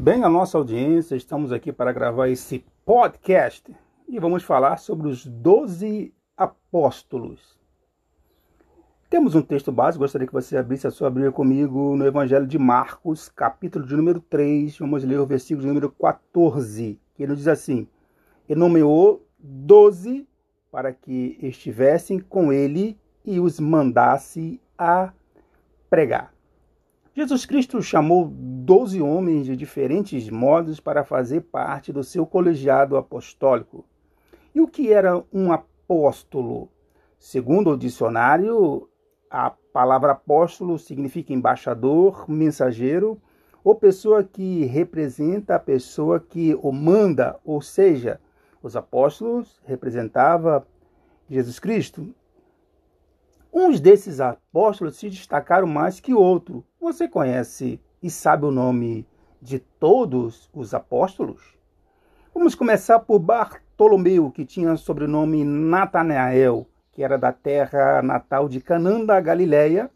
Bem, a nossa audiência, estamos aqui para gravar esse podcast e vamos falar sobre os doze apóstolos. Temos um texto básico, gostaria que você abrisse a sua Bíblia comigo no Evangelho de Marcos, capítulo de número 3, vamos ler o versículo de número 14, que ele diz assim: E nomeou doze para que estivessem com ele e os mandasse a pregar. Jesus Cristo chamou doze homens de diferentes modos para fazer parte do seu colegiado apostólico. E o que era um apóstolo? Segundo o dicionário, a palavra apóstolo significa embaixador, mensageiro ou pessoa que representa a pessoa que o manda, ou seja, os apóstolos representava Jesus Cristo. Uns desses apóstolos se destacaram mais que outros. Você conhece e sabe o nome de todos os apóstolos? Vamos começar por Bartolomeu, que tinha sobrenome Natanael, que era da terra natal de Canaã da Galileia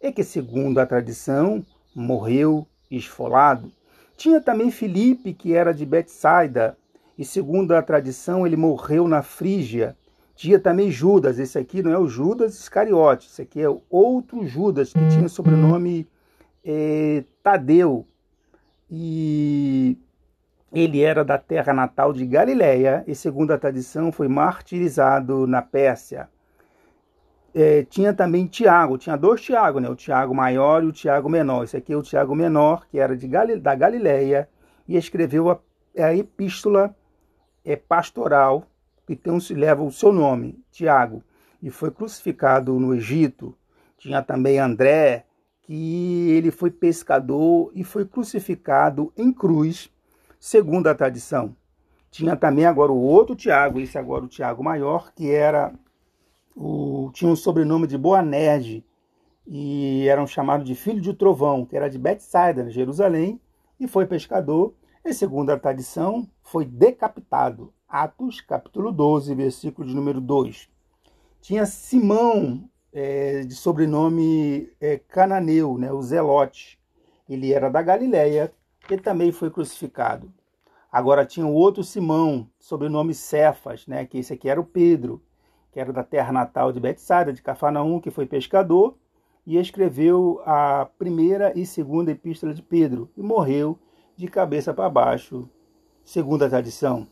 e que, segundo a tradição, morreu esfolado. Tinha também Filipe, que era de Betsaida, e segundo a tradição, ele morreu na Frígia. Tinha também Judas, esse aqui não é o Judas Iscariote, esse aqui é outro Judas, que tinha sobrenome é, Tadeu. E ele era da terra natal de Galiléia e, segundo a tradição, foi martirizado na Pérsia. É, tinha também Tiago, tinha dois Tiago, né? o Tiago maior e o Tiago menor. Esse aqui é o Tiago menor, que era de Gal da Galiléia e escreveu a, a epístola é, pastoral então se leva o seu nome, Tiago, e foi crucificado no Egito. Tinha também André, que ele foi pescador e foi crucificado em cruz, segundo a tradição. Tinha também agora o outro Tiago, esse agora o Tiago maior, que era o tinha o sobrenome de Boanerge e eram chamados de filho de trovão, que era de Betsaida, Jerusalém, e foi pescador, e segundo a tradição, foi decapitado Atos, capítulo 12, versículo de número 2. Tinha Simão, é, de sobrenome é, Cananeu, né, o Zelote. Ele era da Galiléia e também foi crucificado. Agora tinha o outro Simão, sobrenome Cefas, né, que esse aqui era o Pedro, que era da terra natal de Betsaida, de Cafarnaum, que foi pescador e escreveu a primeira e segunda epístola de Pedro e morreu de cabeça para baixo, segundo a tradição.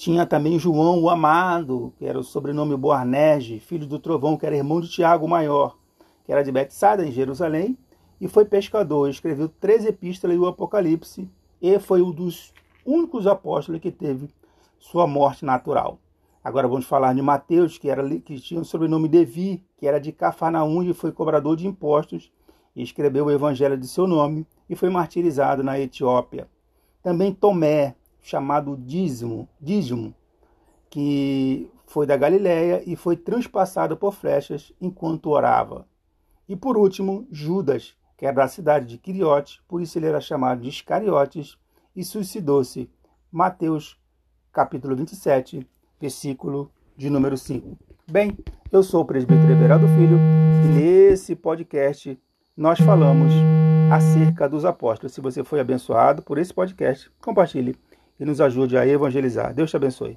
Tinha também João o Amado, que era o sobrenome Boanerge, filho do Trovão, que era irmão de Tiago o Maior, que era de Betsaida, em Jerusalém, e foi pescador. Escreveu três epístolas e o Apocalipse, e foi um dos únicos apóstolos que teve sua morte natural. Agora vamos falar de Mateus, que, era, que tinha o sobrenome Devi, que era de Cafarnaum e foi cobrador de impostos, e escreveu o evangelho de seu nome e foi martirizado na Etiópia. Também Tomé, chamado Dízimo, Dízimo, que foi da Galiléia e foi transpassado por flechas enquanto orava. E por último, Judas, que era da cidade de Quiriote, por isso ele era chamado de Iscariotes, e suicidou-se. Mateus, capítulo 27, versículo de número 5. Bem, eu sou o presbítero Everaldo Filho e nesse podcast nós falamos acerca dos apóstolos. Se você foi abençoado por esse podcast, compartilhe e nos ajude a evangelizar. Deus te abençoe.